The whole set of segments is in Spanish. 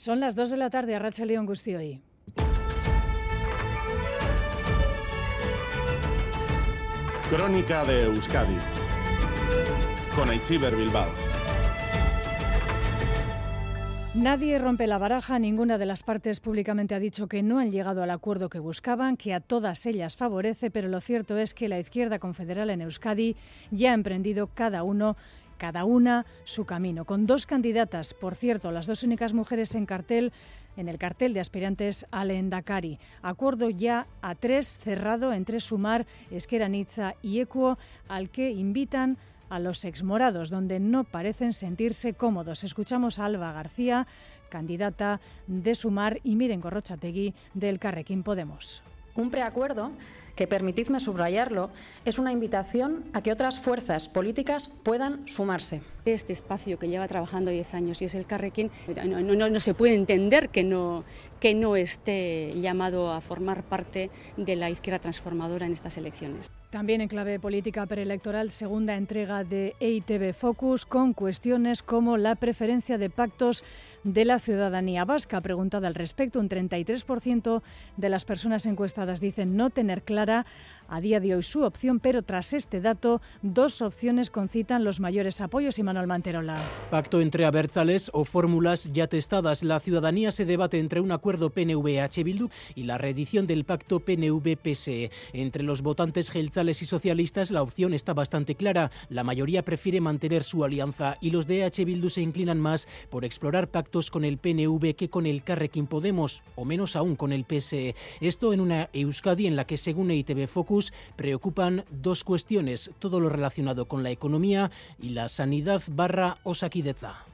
Son las 2 de la tarde a Racha León Gustioy. Crónica de Euskadi con Aichiber Bilbao. Nadie rompe la baraja, ninguna de las partes públicamente ha dicho que no han llegado al acuerdo que buscaban, que a todas ellas favorece, pero lo cierto es que la izquierda confederal en Euskadi ya ha emprendido cada uno cada una su camino, con dos candidatas, por cierto, las dos únicas mujeres en cartel en el cartel de aspirantes al Endacari. Acuerdo ya a tres cerrado entre Sumar, Esqueranitza y Equo, al que invitan a los exmorados, donde no parecen sentirse cómodos. Escuchamos a Alba García, candidata de Sumar, y Miren Gorrochategui del Carrequín Podemos. Un preacuerdo que permitidme subrayarlo, es una invitación a que otras fuerzas políticas puedan sumarse. Este espacio que lleva trabajando 10 años y es el Carrequín, no, no, no, se puede entender que no, que no esté llamado a formar parte de la izquierda transformadora en estas elecciones. También en clave política preelectoral, segunda entrega de EITB Focus con cuestiones como la preferencia de pactos de la ciudadanía vasca. Preguntada al respecto, un 33% de las personas encuestadas dicen no tener clara a día de hoy su opción, pero tras este dato, dos opciones concitan los mayores apoyos y Manuel Manterola. Pacto entre abertzales o fórmulas ya testadas. La ciudadanía se debate entre un acuerdo PNV-H Bildu y la reedición del pacto PNV-PSE. Entre los votantes gelzales y socialistas la opción está bastante clara. La mayoría prefiere mantener su alianza y los de H Bildu se inclinan más por explorar pactos con el PNV que con el Carrequín Podemos, o menos aún con el PSE. Esto en una Euskadi en la que, según EITB Focus, preocupan dos cuestiones, todo lo relacionado con la economía y la sanidad barra Osakideza.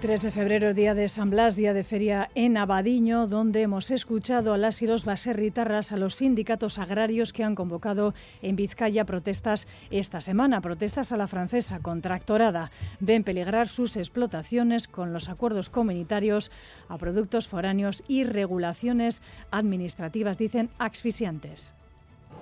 3 de febrero, día de San Blas, día de feria en Abadiño, donde hemos escuchado a las y los baserritarras, a los sindicatos agrarios que han convocado en Vizcaya protestas esta semana, protestas a la francesa contractorada. Ven peligrar sus explotaciones con los acuerdos comunitarios a productos foráneos y regulaciones administrativas, dicen, asfixiantes.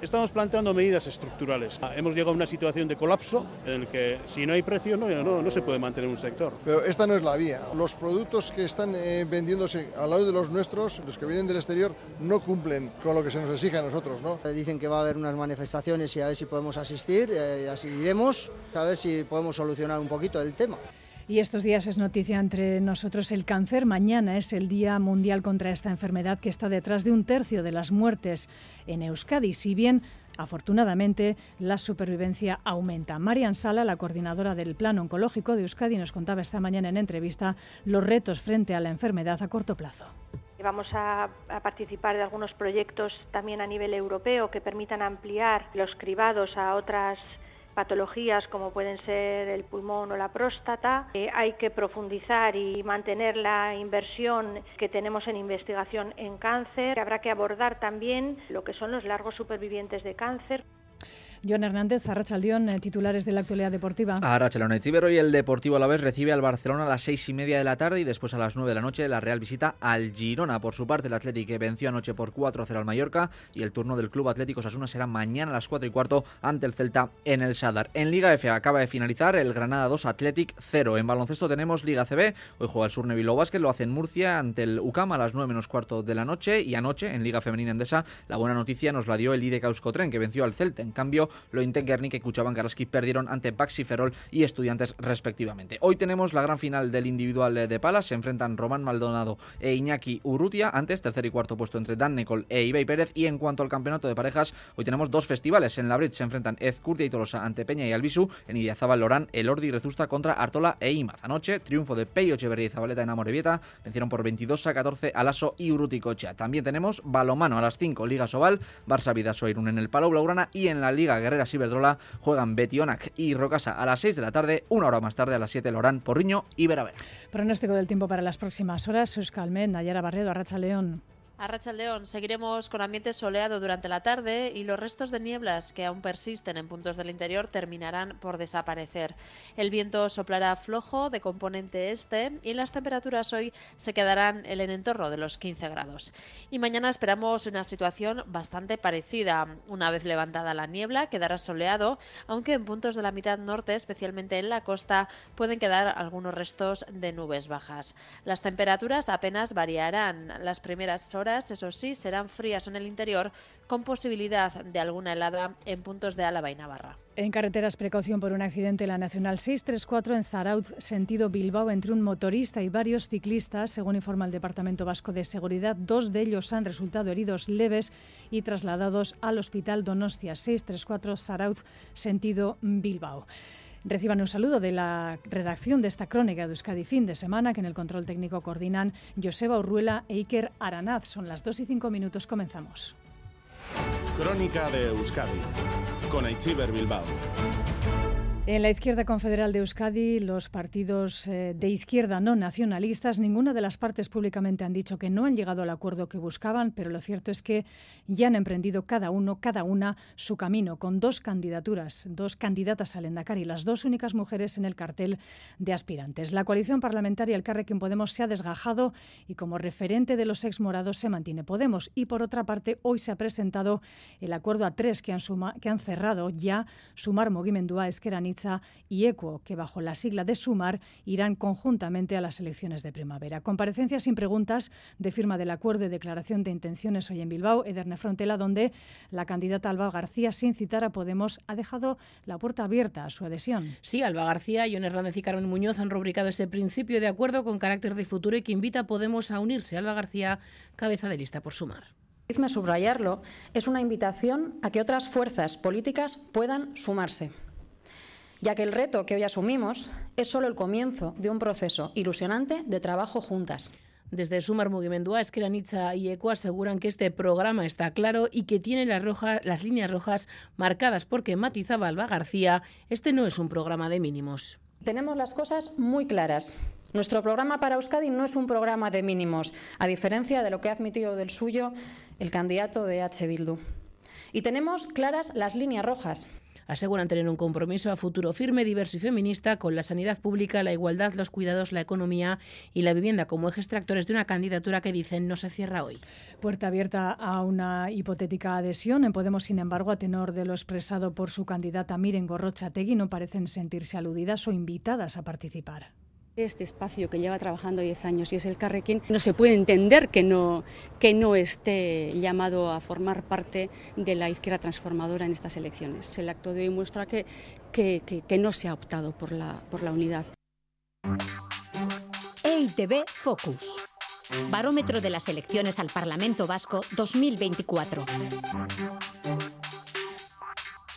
Estamos planteando medidas estructurales. Hemos llegado a una situación de colapso en el que si no hay precio no, no, no se puede mantener un sector. Pero esta no es la vía. Los productos que están eh, vendiéndose al lado de los nuestros, los que vienen del exterior, no cumplen con lo que se nos exige a nosotros. ¿no? Dicen que va a haber unas manifestaciones y a ver si podemos asistir, eh, así iremos, a ver si podemos solucionar un poquito el tema. Y estos días es noticia entre nosotros el cáncer. Mañana es el Día Mundial contra esta enfermedad que está detrás de un tercio de las muertes en Euskadi. Si bien Afortunadamente, la supervivencia aumenta. Marian Sala, la coordinadora del Plan Oncológico de Euskadi, nos contaba esta mañana en entrevista los retos frente a la enfermedad a corto plazo. Vamos a, a, participar de algunos proyectos también a nivel europeo que permitan ampliar los cribados a otras patologías como pueden ser el pulmón o la próstata. Eh, hay que profundizar y mantener la inversión que tenemos en investigación en cáncer. Habrá que abordar también lo que son los largos supervivientes de cáncer. John Hernández, Arrachaldión, eh, titulares de la actualidad deportiva. Arrachaldión, Chivero y el Deportivo a la vez recibe al Barcelona a las seis y media de la tarde y después a las nueve de la noche la Real visita al Girona. Por su parte, el Atlético venció anoche por 4-0 al Mallorca y el turno del Club Atlético Sasuna será mañana a las 4 y cuarto ante el Celta en el Sadar. En Liga F acaba de finalizar el Granada 2 Athletic 0. En baloncesto tenemos Liga CB. Hoy juega el Surne Bilbao Basket, lo hace en Murcia ante el UCAM a las 9 menos cuarto de la noche y anoche en Liga Femenina Endesa la buena noticia nos la dio el IDK Euskotren que venció al Celta. En cambio, lo Inten Guernica que Cuchaban Karaski perdieron ante Baxi Ferrol y Estudiantes respectivamente. Hoy tenemos la gran final del individual de Palas, se enfrentan Román Maldonado e Iñaki Urrutia, antes tercer y cuarto puesto entre Dan Nicol e Ibai Pérez. Y en cuanto al campeonato de parejas, hoy tenemos dos festivales, en la Brit se enfrentan Ezcurdia y Tolosa ante Peña y Albisu, en Idiazabal Lorán, Elordi y Rezusta contra Artola e Imaz. Anoche, triunfo de Peyo Echeverría y Zabaleta en Amorebieta, vencieron por 22 a 14 Alaso y Urruticocha. También tenemos balomano a las 5, Liga Sobal, Barça Vidasoirun en el Palau Blaugrana. Y en la Liga Guerrera Ciberdrola juegan Betionac y Rocasa a las 6 de la tarde, una hora más tarde a las 7 Lorán, Porriño y Veravera. Pronóstico del tiempo para las próximas horas, Suscalmen, Nayara Barredo, Arracha León. A León seguiremos con ambiente soleado durante la tarde y los restos de nieblas que aún persisten en puntos del interior terminarán por desaparecer. El viento soplará flojo de componente este y las temperaturas hoy se quedarán en el entorno de los 15 grados. Y mañana esperamos una situación bastante parecida. Una vez levantada la niebla quedará soleado, aunque en puntos de la mitad norte, especialmente en la costa, pueden quedar algunos restos de nubes bajas. Las temperaturas apenas variarán. Las primeras horas eso sí, serán frías en el interior, con posibilidad de alguna helada en puntos de Álava y Navarra. En carreteras, precaución por un accidente en la Nacional 634 en Saraut, sentido Bilbao, entre un motorista y varios ciclistas. Según informa el Departamento Vasco de Seguridad, dos de ellos han resultado heridos leves y trasladados al Hospital Donostia 634 Saraut, sentido Bilbao. Reciban un saludo de la redacción de esta crónica de Euskadi fin de semana, que en el control técnico coordinan Joseba Urruela e Iker Aranaz. Son las 2 y 5 minutos, comenzamos. Crónica de Euskadi con Aichiber Bilbao. En la izquierda confederal de Euskadi, los partidos eh, de izquierda no nacionalistas, ninguna de las partes públicamente han dicho que no han llegado al acuerdo que buscaban, pero lo cierto es que ya han emprendido cada uno, cada una, su camino, con dos candidaturas, dos candidatas al Endacari, las dos únicas mujeres en el cartel de aspirantes. La coalición parlamentaria El Carrequín Podemos se ha desgajado y como referente de los exmorados se mantiene Podemos. Y por otra parte, hoy se ha presentado el acuerdo a tres que han, que han cerrado ya Sumar Mogimendua, Esquerani y ECUO, que bajo la sigla de SUMAR irán conjuntamente a las elecciones de primavera. Comparecencias sin preguntas de firma del acuerdo y declaración de intenciones hoy en Bilbao, Ederne Frontela, donde la candidata Alba García, sin citar a Podemos, ha dejado la puerta abierta a su adhesión. Sí, Alba García, John Hernández y Carmen Muñoz han rubricado ese principio de acuerdo con carácter de futuro y que invita a Podemos a unirse. Alba García, cabeza de lista por SUMAR. subrayarlo, es una invitación a que otras fuerzas políticas puedan sumarse ya que el reto que hoy asumimos es solo el comienzo de un proceso ilusionante de trabajo juntas. Desde Sumar Mugimendua, Esqueranitza y ECO aseguran que este programa está claro y que tiene las, las líneas rojas marcadas porque matizaba Alba García, este no es un programa de mínimos. Tenemos las cosas muy claras. Nuestro programa para Euskadi no es un programa de mínimos, a diferencia de lo que ha admitido del suyo el candidato de H. Bildu. Y tenemos claras las líneas rojas. Aseguran tener un compromiso a futuro firme, diverso y feminista con la sanidad pública, la igualdad, los cuidados, la economía y la vivienda como ejes tractores de una candidatura que dicen no se cierra hoy. Puerta abierta a una hipotética adhesión. En Podemos, sin embargo, a tenor de lo expresado por su candidata Miren Gorrochategui, no parecen sentirse aludidas o invitadas a participar. Este espacio que lleva trabajando 10 años y es el Carrequín, no se puede entender que no, que no esté llamado a formar parte de la izquierda transformadora en estas elecciones. El acto de hoy muestra que, que, que, no se ha optado por la, por la unidad. EITB Focus. Barómetro de las elecciones al Parlamento Vasco 2024.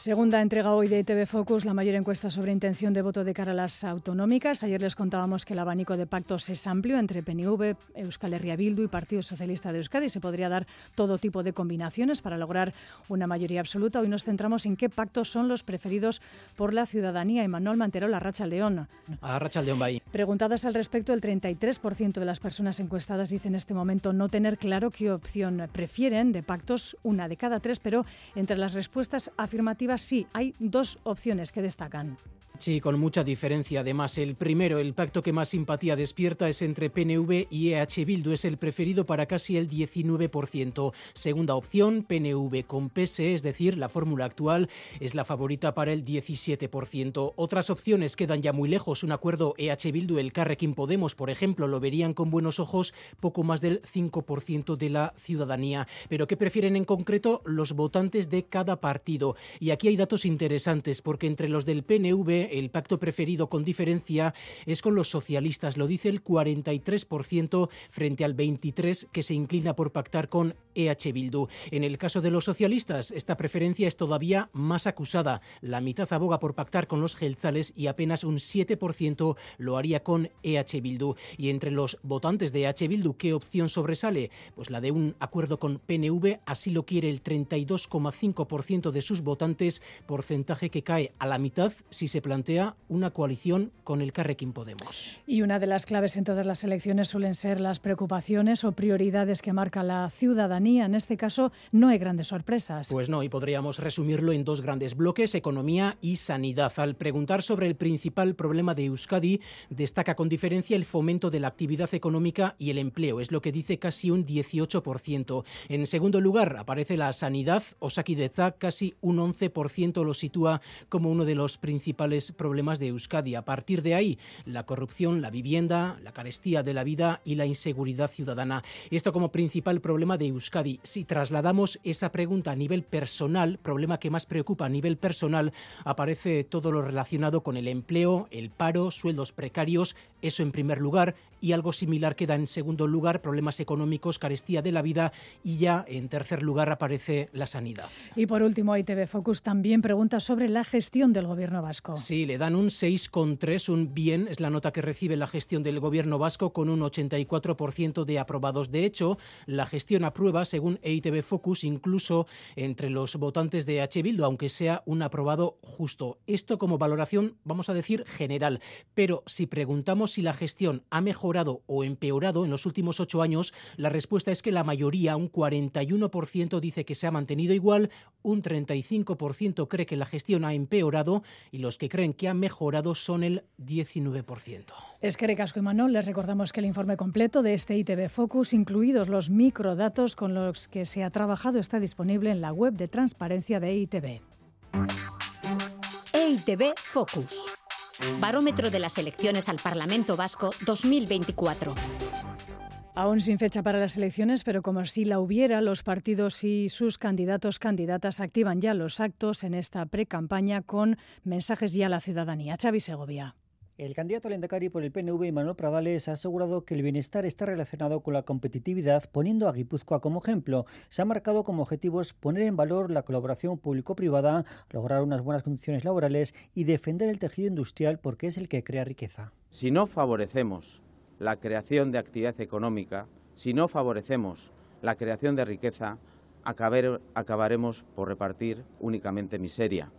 Segunda entrega hoy de TV Focus, la mayor encuesta sobre intención de voto de cara a las autonómicas. Ayer les contábamos que el abanico de pactos es amplio entre PNV, Euskal Herria Bildu y Partido Socialista de Euskadi. Se podría dar todo tipo de combinaciones para lograr una mayoría absoluta. Hoy nos centramos en qué pactos son los preferidos por la ciudadanía. Manuel Mantero, la Racha León. A Racha León va Preguntadas al respecto, el 33% de las personas encuestadas dicen en este momento no tener claro qué opción prefieren de pactos, una de cada tres, pero entre las respuestas afirmativas sí, hay dos opciones que destacan. Sí, con mucha diferencia. Además, el primero, el pacto que más simpatía despierta es entre PNV y EH Bildu. Es el preferido para casi el 19%. Segunda opción, PNV con PSE, es decir, la fórmula actual, es la favorita para el 17%. Otras opciones quedan ya muy lejos. Un acuerdo EH Bildu, el Carrequín Podemos, por ejemplo, lo verían con buenos ojos poco más del 5% de la ciudadanía. Pero ¿qué prefieren en concreto los votantes de cada partido? Y aquí hay datos interesantes, porque entre los del PNV el pacto preferido con diferencia es con los socialistas, lo dice el 43% frente al 23% que se inclina por pactar con EH Bildu. En el caso de los socialistas, esta preferencia es todavía más acusada. La mitad aboga por pactar con los gelzales y apenas un 7% lo haría con EH Bildu. Y entre los votantes de EH Bildu, ¿qué opción sobresale? Pues la de un acuerdo con PNV, así lo quiere el 32,5% de sus votantes, porcentaje que cae a la mitad si se plantea una coalición con el Carrequín Podemos. Y una de las claves en todas las elecciones suelen ser las preocupaciones o prioridades que marca la ciudadanía. En este caso no hay grandes sorpresas. Pues no, y podríamos resumirlo en dos grandes bloques, economía y sanidad. Al preguntar sobre el principal problema de Euskadi, destaca con diferencia el fomento de la actividad económica y el empleo, es lo que dice casi un 18%. En segundo lugar, aparece la sanidad, Osakideza, casi un 11% lo sitúa como uno de los principales problemas de Euskadi. A partir de ahí, la corrupción, la vivienda, la carestía de la vida y la inseguridad ciudadana. Esto como principal problema de Euskadi. Si trasladamos esa pregunta a nivel personal, problema que más preocupa a nivel personal, aparece todo lo relacionado con el empleo, el paro, sueldos precarios, eso en primer lugar, y algo similar queda en segundo lugar, problemas económicos, carestía de la vida y ya en tercer lugar aparece la sanidad. Y por último, ITV Focus también pregunta sobre la gestión del gobierno vasco. Sí, le dan un 6,3, un bien, es la nota que recibe la gestión del gobierno vasco con un 84% de aprobados. De hecho, la gestión aprueba, según EITB Focus, incluso entre los votantes de H. Bildu, aunque sea un aprobado justo. Esto como valoración, vamos a decir, general. Pero si preguntamos si la gestión ha mejorado o empeorado en los últimos ocho años, la respuesta es que la mayoría, un 41%, dice que se ha mantenido igual, un 35% cree que la gestión ha empeorado y los que creen que ha mejorado son el 19%. Es que Recasco y Manuel, les recordamos que el informe completo de este ITV Focus, incluidos los microdatos con los que se ha trabajado, está disponible en la web de transparencia de ITV. EITB Focus. Barómetro de las elecciones al Parlamento Vasco 2024. Aún sin fecha para las elecciones, pero como si la hubiera, los partidos y sus candidatos candidatas activan ya los actos en esta pre-campaña con mensajes ya a la ciudadanía. Xavi Segovia. El candidato al Endacari por el PNV, Manuel Pradales, ha asegurado que el bienestar está relacionado con la competitividad, poniendo a Guipúzcoa como ejemplo. Se ha marcado como objetivos poner en valor la colaboración público-privada, lograr unas buenas condiciones laborales y defender el tejido industrial porque es el que crea riqueza. Si no favorecemos la creación de actividad económica, si no favorecemos la creación de riqueza, acabaremos por repartir únicamente miseria.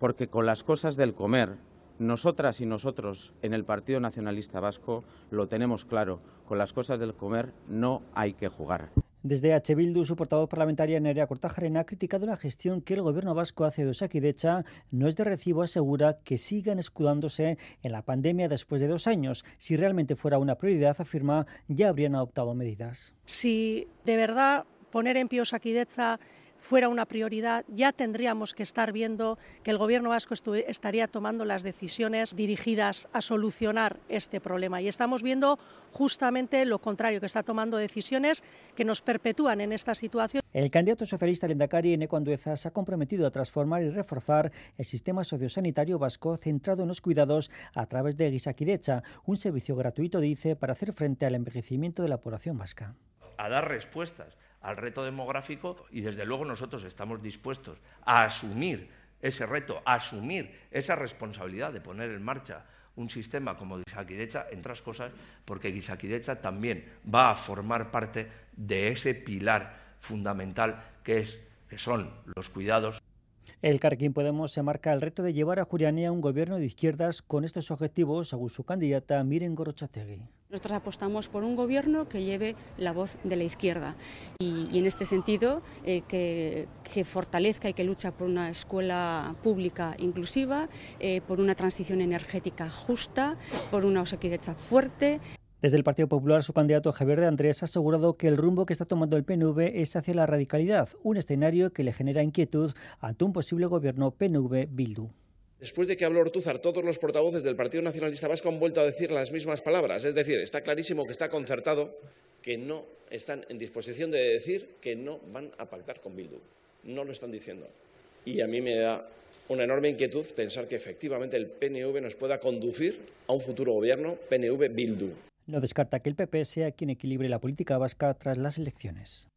Porque con las cosas del comer nosotras y nosotros en el Partido Nacionalista Vasco lo tenemos claro, con las cosas del comer no hay que jugar. Desde H. Bildu, su portavoz parlamentaria Nerea Cortajarena ha criticado la gestión que el gobierno vasco hace de Osakidecha. No es de recibo, asegura que sigan escudándose en la pandemia después de dos años. Si realmente fuera una prioridad, afirma, ya habrían adoptado medidas. Si de verdad poner en pie Osakidecha fuera una prioridad, ya tendríamos que estar viendo que el Gobierno vasco estaría tomando las decisiones dirigidas a solucionar este problema. Y estamos viendo justamente lo contrario, que está tomando decisiones que nos perpetúan en esta situación. El candidato socialista Lendakari, Eneco Andueza, se ha comprometido a transformar y reforzar el sistema sociosanitario vasco centrado en los cuidados a través de Guisaquidecha, un servicio gratuito, dice, para hacer frente al envejecimiento de la población vasca. A dar respuestas al reto demográfico y desde luego nosotros estamos dispuestos a asumir ese reto, a asumir esa responsabilidad de poner en marcha un sistema como Guisaquidecha, entre otras cosas, porque Guisaquidecha también va a formar parte de ese pilar fundamental que, es, que son los cuidados. El Carquín Podemos se marca el reto de llevar a Jurianía un gobierno de izquierdas con estos objetivos, según su candidata Miren Gorochategui. Nosotros apostamos por un gobierno que lleve la voz de la izquierda y, en este sentido eh, que, fortalezca y que lucha por una escuela pública inclusiva, eh, por una transición energética justa, por una osequideza fuerte. Desde el Partido Popular, su candidato Javier de Andrés ha asegurado que el rumbo que está tomando el PNV es hacia la radicalidad, un escenario que le genera inquietud ante un posible gobierno PNV-Bildu. Después de que habló Ortúzar, todos los portavoces del Partido Nacionalista Vasco han vuelto a decir las mismas palabras. Es decir, está clarísimo que está concertado, que no están en disposición de decir que no van a pactar con Bildu. No lo están diciendo. Y a mí me da una enorme inquietud pensar que efectivamente el PNV nos pueda conducir a un futuro gobierno PNV-Bildu no descarta que el PP sea quien equilibre la política vasca tras las elecciones.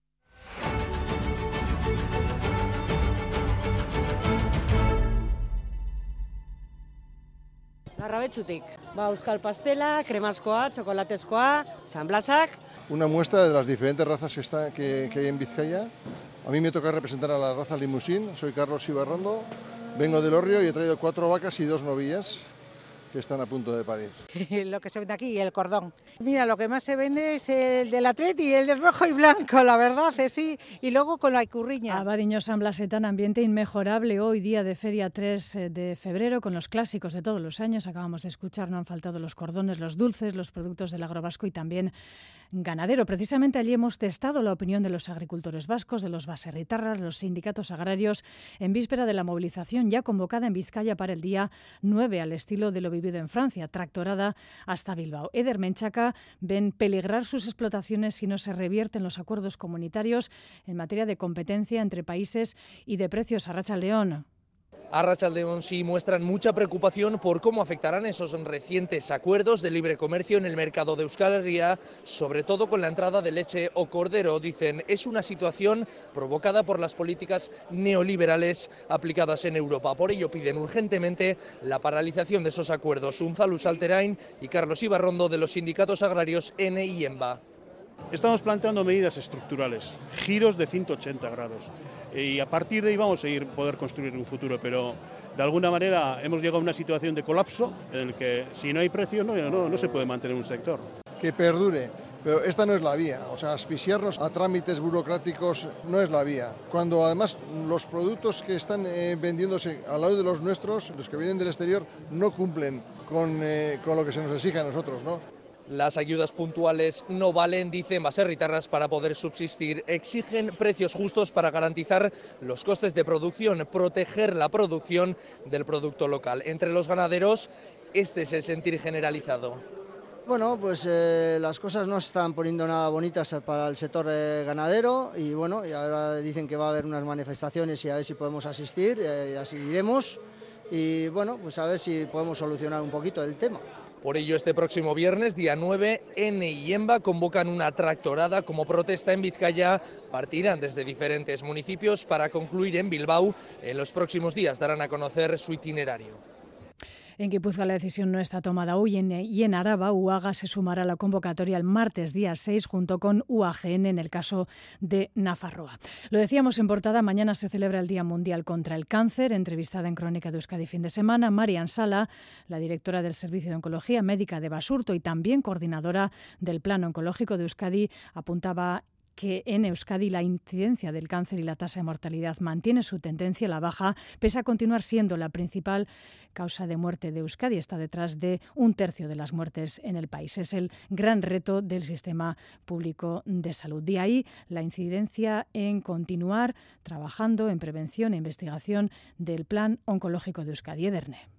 Larrabetzutik, ba, euskal pastela, kremazkoa, txokolatezkoa, sanblasak. Una muestra de las diferentes razas que, está, que, que hay en Vizcaya. A mí me toca representar a la raza limusín, soy Carlos Ibarrondo, vengo del Orrio y he traído cuatro vacas y dos novillas que están a punto de parir. lo que se vende aquí, el cordón. Mira, lo que más se vende es el del atleti, el de rojo y blanco, la verdad, es sí. Y luego con la icurriña. Abadiño San Blasetán, ambiente inmejorable hoy, día de feria 3 eh, de febrero, con los clásicos de todos los años. Acabamos de escuchar, no han faltado los cordones, los dulces, los productos del agrovasco y también ganadero. Precisamente allí hemos testado la opinión de los agricultores vascos, de los baserritarras, los sindicatos agrarios, en víspera de la movilización ya convocada en Vizcaya para el día 9, al estilo de lo vivido en Francia, tractorada hasta Bilbao. Eder Menchaca ven peligrar sus explotaciones si no se revierten los acuerdos comunitarios en materia de competencia entre países y de precios. a Racha León. Arrachaldeón sí muestran mucha preocupación por cómo afectarán esos recientes acuerdos de libre comercio en el mercado de Euskal Herria, sobre todo con la entrada de leche o cordero. Dicen, es una situación provocada por las políticas neoliberales aplicadas en Europa. Por ello piden urgentemente la paralización de esos acuerdos. Unzalus Alterain y Carlos Ibarrondo de los sindicatos agrarios N y EMBA. Estamos planteando medidas estructurales, giros de 180 grados y a partir de ahí vamos a ir poder construir un futuro, pero de alguna manera hemos llegado a una situación de colapso en el que si no hay precio no, no, no se puede mantener un sector. Que perdure, pero esta no es la vía. O sea, asfixiarnos a trámites burocráticos no es la vía. Cuando además los productos que están eh, vendiéndose al lado de los nuestros, los que vienen del exterior, no cumplen con, eh, con lo que se nos exige a nosotros, ¿no? Las ayudas puntuales no valen, dicen baserritarras, para poder subsistir. Exigen precios justos para garantizar los costes de producción, proteger la producción del producto local. Entre los ganaderos, este es el sentir generalizado. Bueno, pues eh, las cosas no están poniendo nada bonitas para el sector eh, ganadero y bueno, y ahora dicen que va a haber unas manifestaciones y a ver si podemos asistir, eh, y así iremos y bueno, pues a ver si podemos solucionar un poquito el tema. Por ello, este próximo viernes, día 9, N y EMBA convocan una tractorada como protesta en Vizcaya. Partirán desde diferentes municipios para concluir en Bilbao. En los próximos días darán a conocer su itinerario. En Guipúzcoa la decisión no está tomada hoy y en Araba UAGA se sumará a la convocatoria el martes día 6 junto con UAGN en el caso de Nafarroa. Lo decíamos en portada, mañana se celebra el Día Mundial contra el Cáncer. Entrevistada en Crónica de Euskadi fin de semana, Marian Sala, la directora del Servicio de Oncología Médica de Basurto y también coordinadora del Plan Oncológico de Euskadi, apuntaba que en Euskadi la incidencia del cáncer y la tasa de mortalidad mantiene su tendencia a la baja, pese a continuar siendo la principal causa de muerte de Euskadi. Está detrás de un tercio de las muertes en el país. Es el gran reto del sistema público de salud. De ahí la incidencia en continuar trabajando en prevención e investigación del Plan Oncológico de Euskadi. Ederne.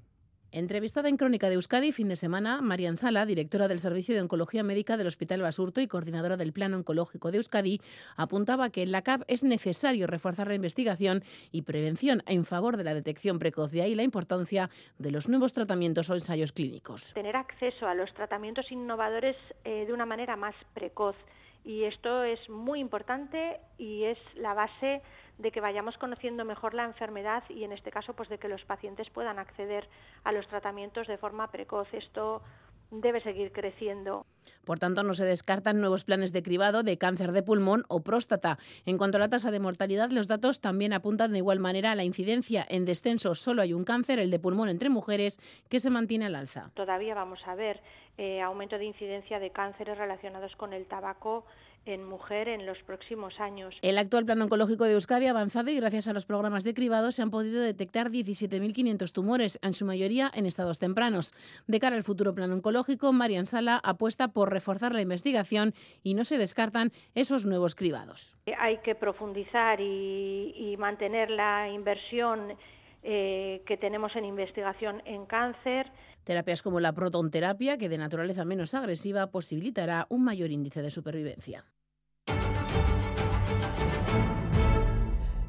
Entrevistada en Crónica de Euskadi, fin de semana, Marian Sala, directora del Servicio de Oncología Médica del Hospital Basurto y coordinadora del Plan Oncológico de Euskadi, apuntaba que en la CAP es necesario reforzar la investigación y prevención en favor de la detección precoz. De ahí la importancia de los nuevos tratamientos o ensayos clínicos. Tener acceso a los tratamientos innovadores eh, de una manera más precoz. Y esto es muy importante y es la base de que vayamos conociendo mejor la enfermedad y en este caso pues de que los pacientes puedan acceder a los tratamientos de forma precoz. Esto debe seguir creciendo. Por tanto, no se descartan nuevos planes de cribado de cáncer de pulmón o próstata. En cuanto a la tasa de mortalidad, los datos también apuntan de igual manera a la incidencia. En descenso solo hay un cáncer, el de pulmón entre mujeres, que se mantiene al alza. Todavía vamos a ver eh, aumento de incidencia de cánceres relacionados con el tabaco en mujer en los próximos años. El actual plan oncológico de Euskadi ha avanzado y gracias a los programas de cribado se han podido detectar 17.500 tumores, en su mayoría en estados tempranos. De cara al futuro plan oncológico, Marian Sala apuesta por reforzar la investigación y no se descartan esos nuevos cribados. Hay que profundizar y, mantener la inversión eh, que tenemos en investigación en cáncer. Terapias como la protonterapia, que de naturaleza menos agresiva, posibilitará un mayor índice de supervivencia.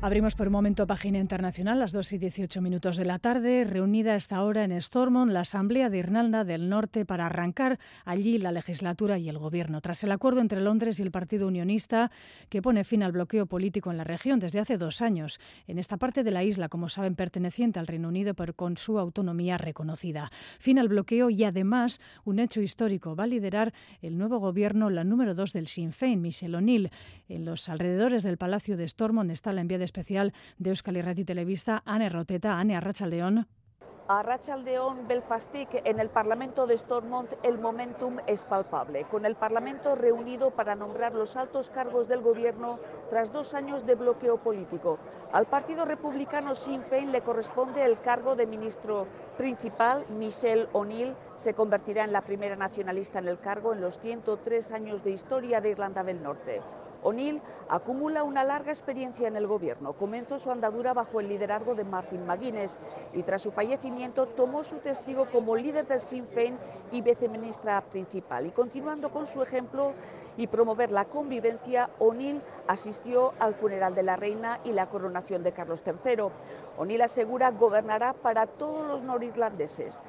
Abrimos por un momento página internacional, las 2 y 18 minutos de la tarde, reunida a esta hora en Stormont la Asamblea de Irlanda del Norte para arrancar allí la legislatura y el gobierno. Tras el acuerdo entre Londres y el Partido Unionista que pone fin al bloqueo político en la región desde hace dos años, en esta parte de la isla, como saben, perteneciente al Reino Unido, pero con su autonomía reconocida. Fin al bloqueo y además un hecho histórico. Va a liderar el nuevo gobierno la número dos del Sinn Féin, Michelle O'Neill. En los alrededores del Palacio de Stormont está la enviada especial de Euskal Irrati Televista, Anne Roteta. Anne Arrachaldeón. A Rachaldeón, Belfastic, en el Parlamento de Stormont el momentum es palpable, con el Parlamento reunido para nombrar los altos cargos del gobierno tras dos años de bloqueo político. Al Partido Republicano Sinn Féin le corresponde el cargo de ministro principal. Michelle O'Neill se convertirá en la primera nacionalista en el cargo en los 103 años de historia de Irlanda del Norte. O'Neill acumula una larga experiencia en el gobierno. Comenzó su andadura bajo el liderazgo de Martin McGuinness y tras su fallecimiento tomó su testigo como líder del Sinn Féin y viceministra principal. Y continuando con su ejemplo y promover la convivencia, O'Neill asistió al funeral de la reina y la coronación de Carlos III. O'Neill asegura gobernará para todos los norirlandeses.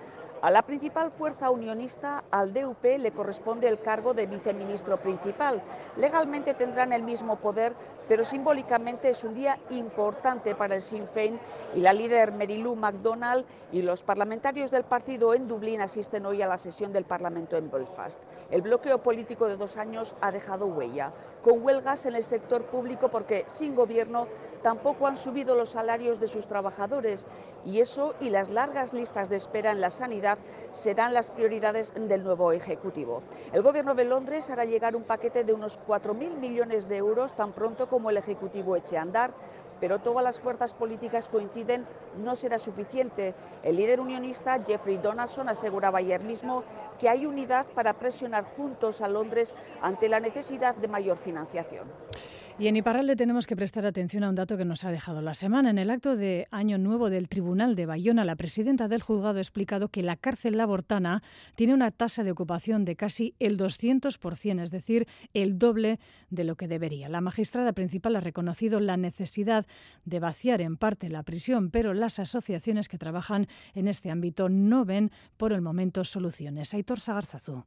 A la principal fuerza unionista, al DUP, le corresponde el cargo de viceministro principal. Legalmente tendrán el mismo poder, pero simbólicamente es un día importante para el Sinn Féin y la líder Mary Lou MacDonald y los parlamentarios del partido en Dublín asisten hoy a la sesión del Parlamento en Belfast. El bloqueo político de dos años ha dejado huella, con huelgas en el sector público porque sin gobierno tampoco han subido los salarios de sus trabajadores y eso y las largas listas de espera en la sanidad serán las prioridades del nuevo Ejecutivo. El Gobierno de Londres hará llegar un paquete de unos 4.000 millones de euros tan pronto como el Ejecutivo eche a andar pero todas las fuerzas políticas coinciden no será suficiente. El líder unionista Jeffrey Donaldson aseguraba ayer mismo que hay unidad para presionar juntos a Londres ante la necesidad de mayor financiación. Y en Iparralde tenemos que prestar atención a un dato que nos ha dejado la semana. En el acto de Año Nuevo del Tribunal de Bayona, la presidenta del juzgado ha explicado que la cárcel labortana tiene una tasa de ocupación de casi el 200%, es decir, el doble de lo que debería. La magistrada principal ha reconocido la necesidad de vaciar en parte la prisión, pero las asociaciones que trabajan en este ámbito no ven por el momento soluciones. Aitor Sagarzazú.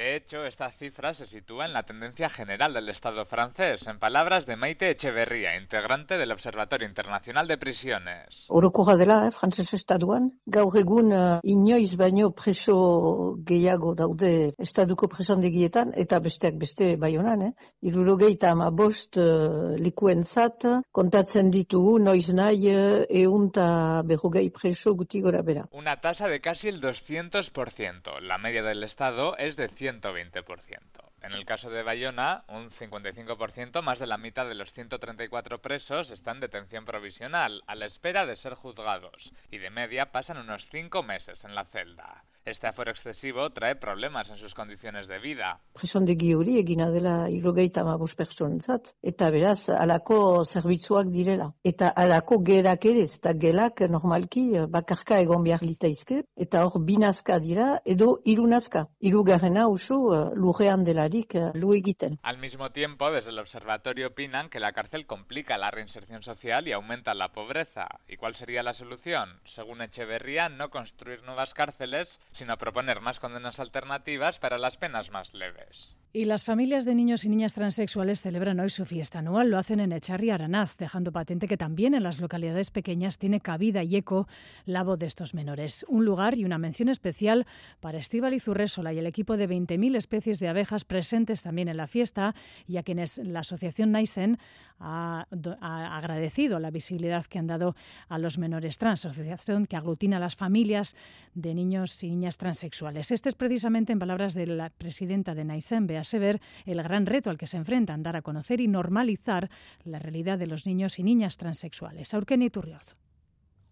De hecho, esta cifra se sitúa en la tendencia general del Estado francés, en palabras de Maite Echeverría, integrante del Observatorio Internacional de Prisiones. Orokorra dela, eh, frantzes estatuan, gaur egun uh, inoiz baino preso gehiago daude estaduko presondegietan, eta besteak beste baionan, eh? irurogeita ama bost uh, likuentzat, kontatzen ditugu noiz nahi uh, eunta berrogei preso guti gora bera. Una tasa de casi el 200%. La media del Estado es de 120%. En el caso de Bayona, un 55% más de la mitad de los 134 presos están en detención provisional, a la espera de ser juzgados, y de media pasan unos 5 meses en la celda. Este aforo excesivo trae problemas en sus condiciones de vida. Presondegi hori egina dela irogeita amabos personentzat, eta beraz, alako zerbitzuak direla. Eta alako gerak ere, eta gelak normalki bakarka egon behar litaizke, eta hor binazka dira, edo irunazka. Irugarrena usu lurrean delarik lu egiten. Al mismo tiempo, desde el observatorio opinan que la cárcel complica la reinserción social y aumenta la pobreza. ¿Y cuál sería la solución? Según Echeverría, no construir nuevas cárceles, sino proponer más condenas alternativas para las penas más leves. Y las familias de niños y niñas transexuales celebran hoy su fiesta anual. Lo hacen en Echarri Aranaz, dejando patente que también en las localidades pequeñas tiene cabida y eco la voz de estos menores. Un lugar y una mención especial para Estíbal Zurresola y el equipo de 20.000 especies de abejas presentes también en la fiesta y a quienes la asociación Naisen ha, ha agradecido la visibilidad que han dado a los menores trans, asociación que aglutina a las familias de niños y niñas transexuales. Este es precisamente, en palabras de la presidenta de Naisen, Bea Sever, el gran reto al que se enfrentan, dar a conocer y normalizar la realidad de los niños y niñas transexuales. Aurkeni Turrioz.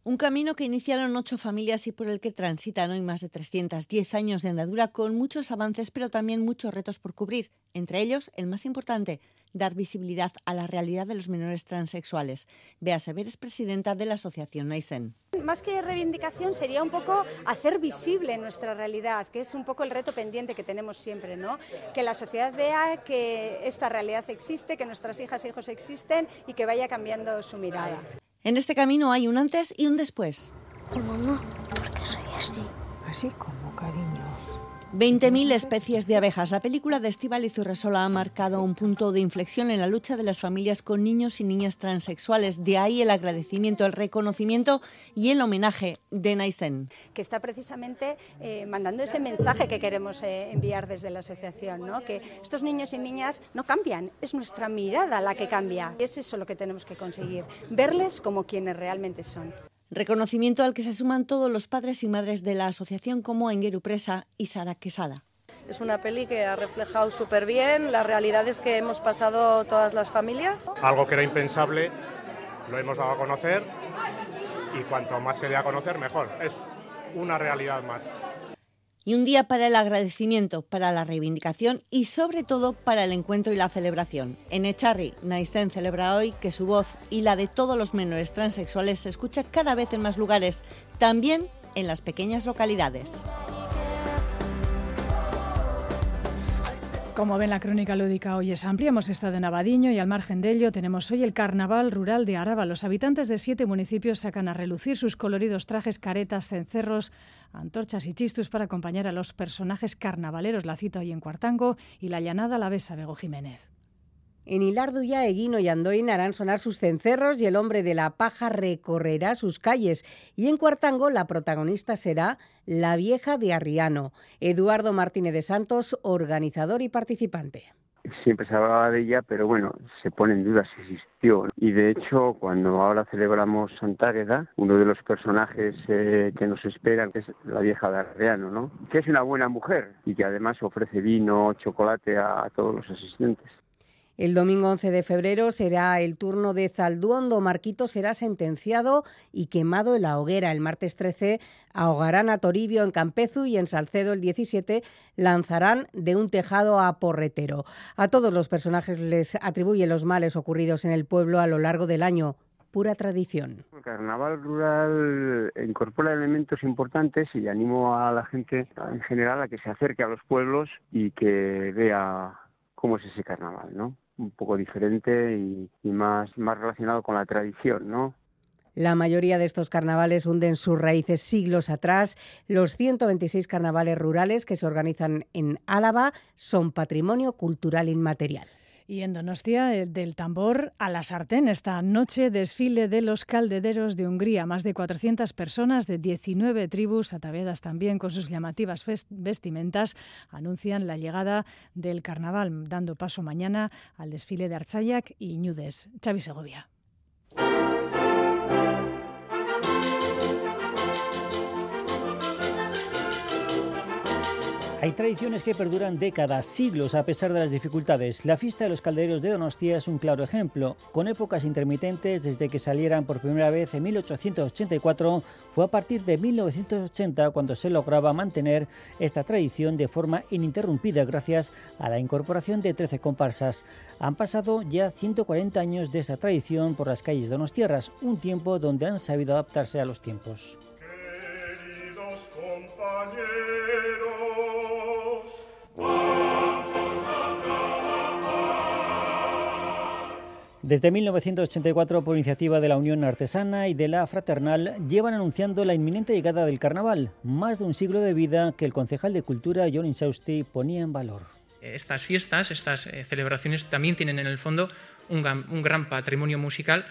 Un camino que iniciaron ocho familias y por el que transitan hoy más de 310 años de andadura con muchos avances pero también muchos retos por cubrir, entre ellos el más importante, dar visibilidad a la realidad de los menores transexuales. Bea Sever es presidenta de la Asociación Naisen. Más que reivindicación sería un poco hacer visible nuestra realidad, que es un poco el reto pendiente que tenemos siempre, ¿no? Que la sociedad vea que esta realidad existe, que nuestras hijas e hijos existen y que vaya cambiando su mirada. En este camino hay un antes y un después. ¿Cómo no? Porque soy así. Así como cariño. 20.000 especies de abejas. La película de Estíbaliz Urresola ha marcado un punto de inflexión en la lucha de las familias con niños y niñas transexuales. De ahí el agradecimiento, el reconocimiento y el homenaje de Naisen. Que está precisamente eh, mandando ese mensaje que queremos eh, enviar desde la asociación, ¿no? que estos niños y niñas no cambian, es nuestra mirada la que cambia. Es eso lo que tenemos que conseguir, verles como quienes realmente son. Reconocimiento al que se suman todos los padres y madres de la asociación como Engeru Presa y Sara Quesada. Es una peli que ha reflejado súper bien las realidades que hemos pasado todas las familias. Algo que era impensable lo hemos dado a conocer y cuanto más se dé a conocer mejor. Es una realidad más y un día para el agradecimiento, para la reivindicación y sobre todo para el encuentro y la celebración. En Echarri, Naisen celebra hoy que su voz y la de todos los menores transexuales se escucha cada vez en más lugares, también en las pequeñas localidades. Como ven, la crónica lúdica hoy es amplia. Hemos estado en Abadiño y al margen de ello tenemos hoy el Carnaval Rural de Araba. Los habitantes de siete municipios sacan a relucir sus coloridos trajes, caretas, cencerros, antorchas y chistus para acompañar a los personajes carnavaleros. La cita hoy en Cuartango y la llanada la besa Bego Jiménez. En Hilarduya, Eguino y Andoín harán sonar sus cencerros y el hombre de la paja recorrerá sus calles. Y en Cuartango la protagonista será la vieja de Arriano, Eduardo Martínez de Santos, organizador y participante siempre se hablaba de ella, pero bueno, se pone en duda si existió. Y de hecho, cuando ahora celebramos Santa Águeda, uno de los personajes eh, que nos esperan es la vieja de Arriano, ¿no? Que es una buena mujer y que además ofrece vino, chocolate a todos los asistentes. El domingo 11 de febrero será el turno de Zalduondo. Marquito será sentenciado y quemado en la hoguera. El martes 13 ahogarán a Toribio en Campezu y en Salcedo el 17 lanzarán de un tejado a Porretero. A todos los personajes les atribuyen los males ocurridos en el pueblo a lo largo del año pura tradición. El carnaval rural incorpora elementos importantes y animo a la gente en general a que se acerque a los pueblos y que vea cómo es ese carnaval, ¿no? Un poco diferente y, más, más relacionado con la tradición, ¿no? La mayoría de estos carnavales hunden sus raíces siglos atrás. Los 126 carnavales rurales que se organizan en Álava son patrimonio cultural inmaterial. Y en Donostia, eh, del tambor a la sartén, esta noche desfile de los caldederos de Hungría. Más de 400 personas de 19 tribus, ataviadas también con sus llamativas vestimentas, anuncian la llegada del carnaval, dando paso mañana al desfile de Archayak y Ñudes. Xavi Segovia. Hay tradiciones que perduran décadas, siglos a pesar de las dificultades. La fiesta de los calderos de Donostia es un claro ejemplo. Con épocas intermitentes desde que salieran por primera vez en 1884, fue a partir de 1980 cuando se lograba mantener esta tradición de forma ininterrumpida gracias a la incorporación de 13 comparsas. Han pasado ya 140 años de esta tradición por las calles de Donostierras, un tiempo donde han sabido adaptarse a los tiempos. Desde 1984, por iniciativa de la Unión Artesana y de la Fraternal, llevan anunciando la inminente llegada del carnaval, más de un siglo de vida que el concejal de Cultura, John Insausti, ponía en valor. Estas fiestas, estas eh, celebraciones también tienen en el fondo un, gran patrimonio musical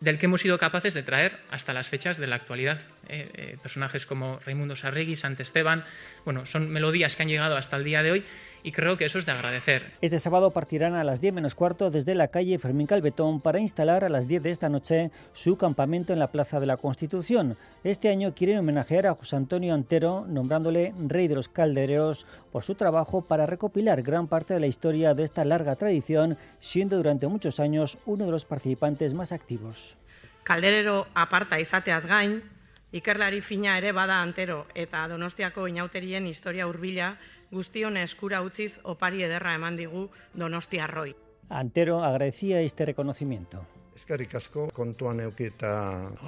del que hemos sido capaces de traer hasta las fechas de la actualidad. Eh, eh, personajes como Raimundo Sarregui, Sant Esteban, bueno, son melodías que han llegado hasta el día de hoy y creo que eso es de agradecer. Este sábado partirán a las 10 menos cuarto desde la calle Fermín Calvetón para instalar a las 10 de esta noche su campamento en la Plaza de la Constitución. Este año quieren homenajear a José Antonio Antero nombrándole Rey de los Caldereros por su trabajo para recopilar gran parte de la historia de esta larga tradición, siendo durante muchos años uno de los participantes más activos. Calderero aparta izateaz gain, ikerlari fina ere bada antero eta Donostiako inauterien historia hurbila guztion eskura utziz opari ederra eman digu Donostiarroi. Antero agradecía este reconocimiento. Eskerrik asko kontuan euki eta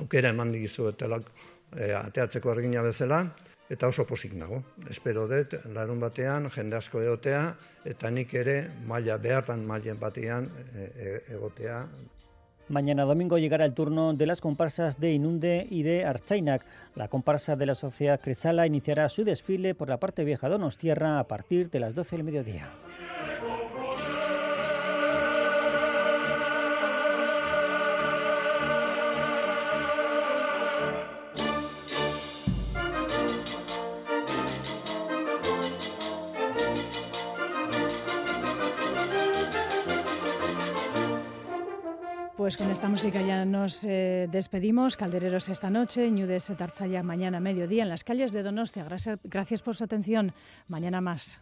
aukera eman dizuetelak e, ateatzeko argina bezala eta oso pozik nago. Espero dut larun batean jende asko egotea eta nik ere maila behartan mailen batean e, e, egotea Mañana domingo llegará el turno de las comparsas de Inunde y de Archainak. La comparsa de la sociedad Cresala iniciará su desfile por la parte vieja de Donostierra a partir de las 12 del mediodía. Pues con esta música ya nos eh, despedimos. Caldereros esta noche, Ñudes Tarzaya mañana mediodía en las calles de Donostia. Gracias, gracias por su atención. Mañana más.